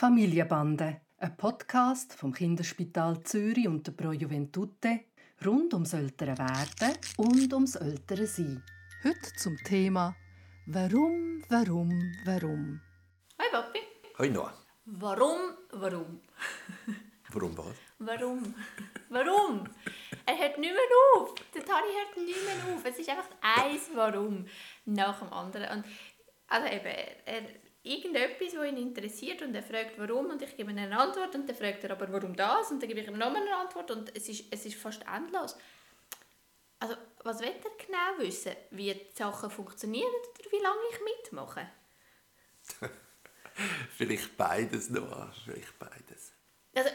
Familienbande, ein Podcast vom Kinderspital Zürich und der Pro Juventute rund ums ältere Werden und ums ältere Sein. Heute zum Thema Warum, warum, warum? Hi Papi. Hi Noah. Warum, warum? Warum was? Warum? Warum? Er hört nicht mehr auf. Der Tani hört nicht mehr auf. Es ist einfach eins Warum nach dem anderen. Und also eben, er, irgendetwas, was ihn interessiert und er fragt warum und ich gebe ihm eine Antwort und dann fragt er aber warum das und dann gebe ich ihm nochmal eine Antwort und es ist, es ist fast endlos. Also, was will er genau wissen? Wie die Sachen funktionieren oder wie lange ich mitmache? vielleicht beides, Noah. Vielleicht beides. Also,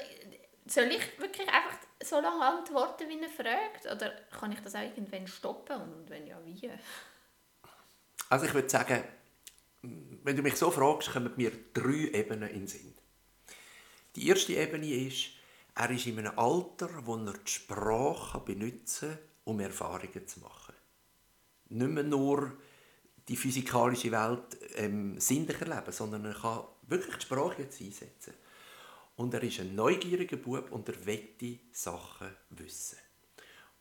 soll ich wirklich einfach so lange antworten, wie er fragt? Oder kann ich das auch irgendwann stoppen? Und wenn ja, wie? Also ich würde sagen, wenn du mich so fragst, kommen mir drei Ebenen in den Sinn. Die erste Ebene ist, er ist in einem Alter, wo er die Sprache benutzen kann, um Erfahrungen zu machen. Nicht mehr nur die physikalische Welt ähm, sinnlich erleben, sondern er kann wirklich die Sprache jetzt einsetzen. Und er ist ein neugieriger Bub und er möchte Sachen wissen.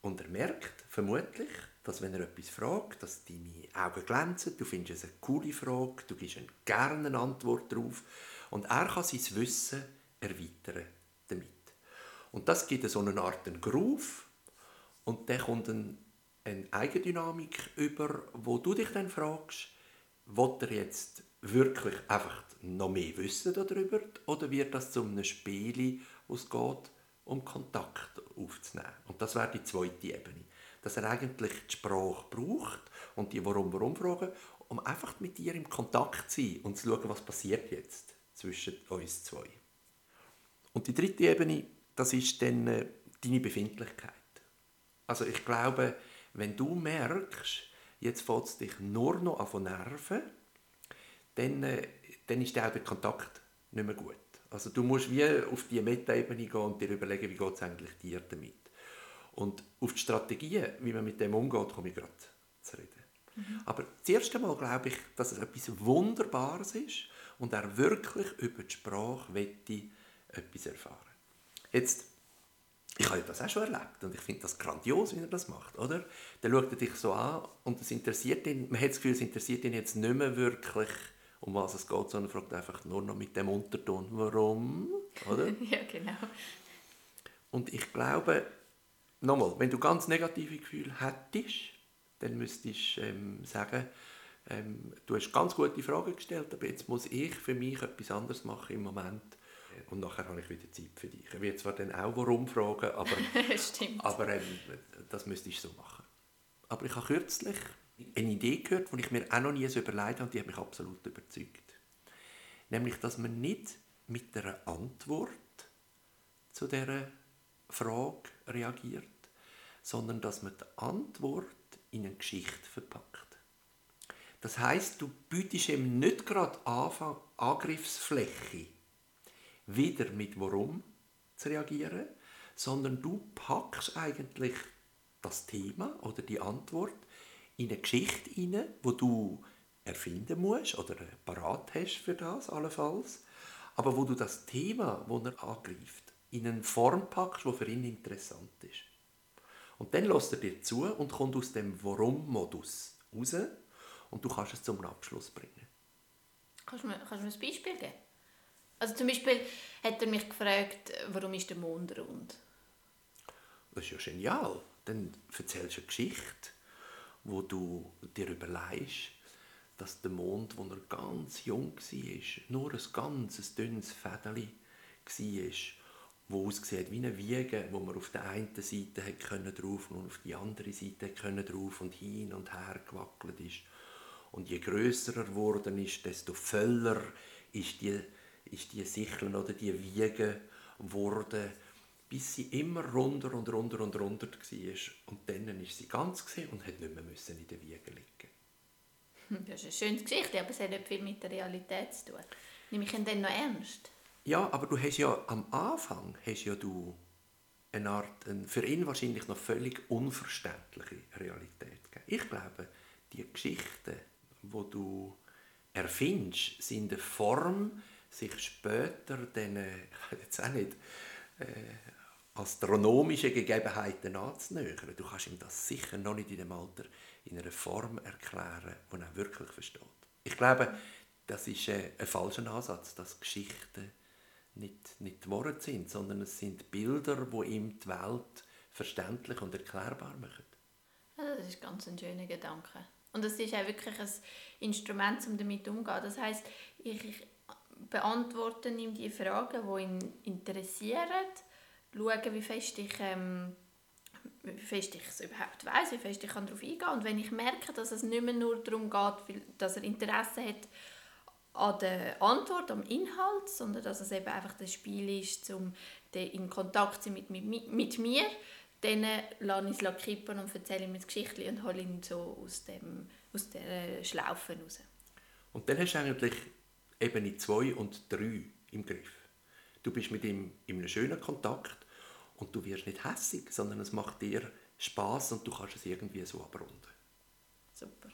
Und er merkt vermutlich, dass wenn er etwas fragt, dass deine Augen glänzen, du findest es eine coole Frage, du gibst ihm gerne eine Antwort darauf und er kann sein Wissen erweitern damit. Und das gibt so eine Art einen und dann kommt eine, eine Eigendynamik über, wo du dich dann fragst, will er jetzt wirklich einfach noch mehr wissen darüber oder wird das zu einem Spiel, wo es geht, um Kontakt aufzunehmen. Und das wäre die zweite Ebene. Dass er eigentlich die Sprache braucht und die Warum-Warum-Fragen, um einfach mit dir im Kontakt zu sein und zu schauen, was passiert jetzt zwischen uns zwei. Und die dritte Ebene, das ist dann äh, deine Befindlichkeit. Also ich glaube, wenn du merkst, jetzt fällt es dich nur noch an von Nerven, dann, äh, dann ist der Kontakt nicht mehr gut. Also du musst wie auf die Meta-Ebene gehen und dir überlegen, wie geht es eigentlich dir damit. Und auf die Strategien, wie man mit dem umgeht, komme ich gerade zu reden. Mhm. Aber das erste Mal glaube ich, dass es etwas Wunderbares ist und er wirklich über die Sprache wette etwas erfahren. Jetzt, ich habe das auch schon erlebt und ich finde das grandios, wie er das macht, oder? Dann schaut er dich so an und es interessiert ihn, man hat das Gefühl, es interessiert ihn jetzt nicht mehr wirklich um was es geht, sondern fragt einfach nur noch mit dem Unterton, warum, oder? ja, genau. Und ich glaube, nochmal, wenn du ganz negative Gefühle hättest, dann müsstest du ähm, sagen, ähm, du hast ganz gute Fragen gestellt, aber jetzt muss ich für mich etwas anderes machen im Moment. Und nachher habe ich wieder Zeit für dich. Ich werde zwar dann auch warum fragen, aber, aber ähm, das müsste ich so machen. Aber ich habe kürzlich eine Idee gehört, die ich mir auch noch nie so überlegt habe und die hat mich absolut überzeugt. Nämlich, dass man nicht mit einer Antwort zu dieser Frage reagiert, sondern dass man die Antwort in eine Geschichte verpackt. Das heißt, du bietest ihm nicht gerade Anfang Angriffsfläche, wieder mit Warum zu reagieren, sondern du packst eigentlich das Thema oder die Antwort in eine Geschichte hinein, wo du erfinden musst oder parat hast für das allenfalls, aber wo du das Thema, das er angreift, in eine Form packst, die für ihn interessant ist. Und dann lässt er dir zu und kommt aus dem Warum-Modus raus und du kannst es zum Abschluss bringen. Kannst du mir, kannst du mir ein Beispiel geben? Also zum Beispiel hat er mich gefragt, warum ist der Mond rund? Das ist ja genial. Dann erzählst du eine Geschichte wo du dir überlegst, dass der Mond, wo er ganz jung war, nur ein ganz dünnes Fädeli war, wo aussieht wie eine Wiege, wo man auf der einen Seite können drauf und auf die andere Seite können drauf und hin und her gewackelt ist. Und je größer er geworden ist, desto voller ist die, ist die Sichel oder die Wiege geworden bis sie immer runter und runter und runter war. Und dann ist sie ganz und hat nicht mehr in der Wiege liegen. Hm, das ist eine schöne Geschichte, aber es hat nicht viel mit der Realität zu tun. Nehme ich ihn dann noch ernst? Ja, aber du hast ja am Anfang hast ja du eine Art, eine für ihn wahrscheinlich noch völlig unverständliche Realität gegeben. Ich glaube, die Geschichten, wo du erfindest, sind eine Form, sich später äh, ich jetzt auch nicht, äh, astronomische Gegebenheiten anzunähern. Du kannst ihm das sicher noch nicht in dem Alter in einer Form erklären, die er wirklich versteht. Ich glaube, das ist äh, ein falscher Ansatz, dass Geschichten nicht, nicht Worte sind, sondern es sind Bilder, die ihm die Welt verständlich und erklärbar machen. Ja, das ist ganz ein schöner Gedanke. Und es ist auch wirklich ein Instrument, um damit umzugehen. Das heißt, ich beantworte ihm die Fragen, die ihn interessieren, schaue, wie fest ich, ähm, wie fest ich es überhaupt weiß, wie fest ich darauf eingehen kann. Und wenn ich merke, dass es nicht mehr nur darum geht, dass er Interesse hat an der Antwort, am Inhalt, sondern dass es eben einfach das Spiel ist, um in Kontakt zu sein mit, mit, mit mir, dann lasse ich es kippen und erzähle ihm das Geschichte und hole ihn so aus, dem, aus der Schlaufe raus. Und dann hast du eigentlich Ebene 2 und 3 im Griff. Du bist mit ihm in einem schönen Kontakt und du wirst nicht hässig, sondern es macht dir Spaß und du kannst es irgendwie so abrunden. Super.